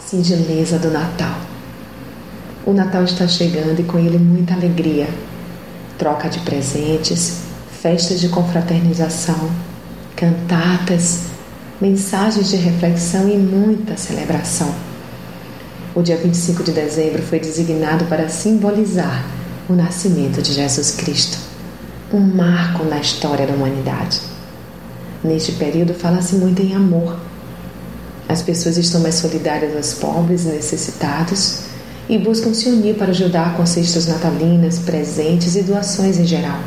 singeleza do Natal. O Natal está chegando e com ele muita alegria, troca de presentes, festas de confraternização, cantatas, mensagens de reflexão e muita celebração. O dia 25 de dezembro foi designado para simbolizar o nascimento de Jesus Cristo, um marco na história da humanidade. Neste período fala-se muito em amor. As pessoas estão mais solidárias aos pobres e necessitados e buscam se unir para ajudar com cestas natalinas, presentes e doações em geral.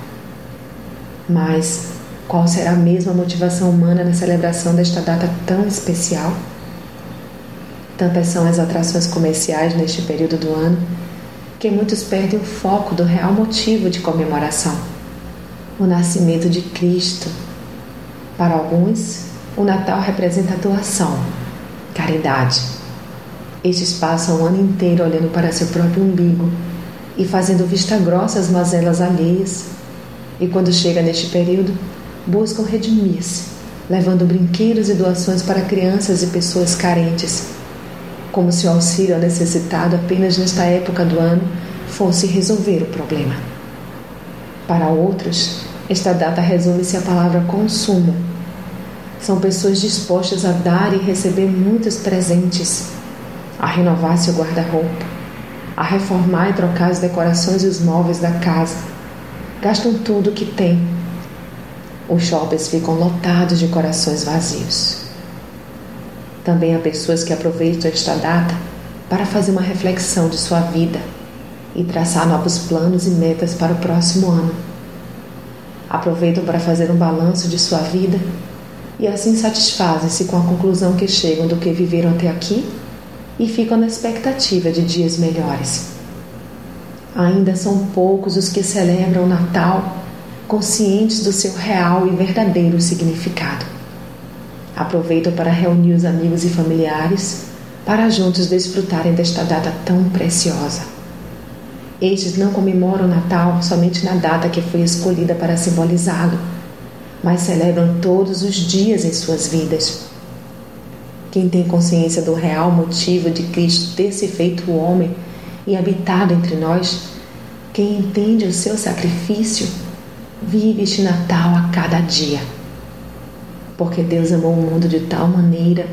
Mas qual será a mesma motivação humana na celebração desta data tão especial? Tantas são as atrações comerciais neste período do ano que muitos perdem o foco do real motivo de comemoração: o nascimento de Cristo. Para alguns, o Natal representa doação, caridade. Estes passam o ano inteiro olhando para seu próprio umbigo e fazendo vista grossa às mazelas alheias. E quando chega neste período, buscam redimir-se, levando brinquedos e doações para crianças e pessoas carentes, como se o auxílio necessitado apenas nesta época do ano fosse resolver o problema. Para outros, esta data resume-se à palavra consumo. São pessoas dispostas a dar e receber muitos presentes, a renovar seu guarda-roupa, a reformar e trocar as decorações e os móveis da casa. Gastam tudo o que têm os shoppings ficam lotados de corações vazios. Também há pessoas que aproveitam esta data para fazer uma reflexão de sua vida e traçar novos planos e metas para o próximo ano. Aproveitam para fazer um balanço de sua vida e assim satisfazem-se com a conclusão que chegam do que viveram até aqui e ficam na expectativa de dias melhores. Ainda são poucos os que celebram o Natal conscientes do seu real e verdadeiro significado. Aproveitam para reunir os amigos e familiares para juntos desfrutarem desta data tão preciosa. Estes não comemoram o Natal somente na data que foi escolhida para simbolizá-lo, mas celebram todos os dias em suas vidas. Quem tem consciência do real motivo de Cristo ter se feito homem e habitado entre nós, quem entende o seu sacrifício, Vive este Natal a cada dia. Porque Deus amou o mundo de tal maneira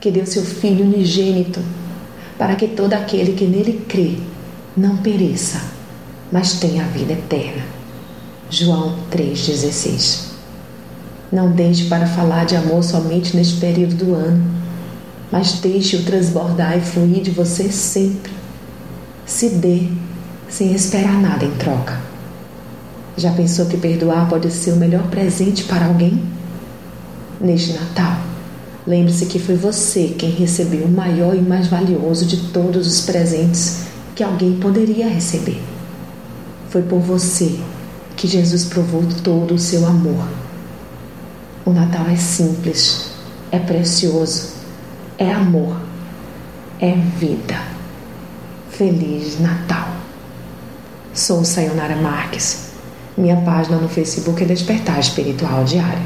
que deu seu Filho unigênito para que todo aquele que nele crê não pereça, mas tenha a vida eterna. João 3,16 Não deixe para falar de amor somente neste período do ano, mas deixe-o transbordar e fluir de você sempre. Se dê sem esperar nada em troca. Já pensou que perdoar pode ser o melhor presente para alguém? Neste Natal, lembre-se que foi você quem recebeu o maior e mais valioso de todos os presentes que alguém poderia receber. Foi por você que Jesus provou todo o seu amor. O Natal é simples, é precioso, é amor, é vida. Feliz Natal. Sou Sayonara Marques minha página no Facebook é Despertar Espiritual Diário.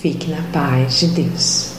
Fique na paz de Deus.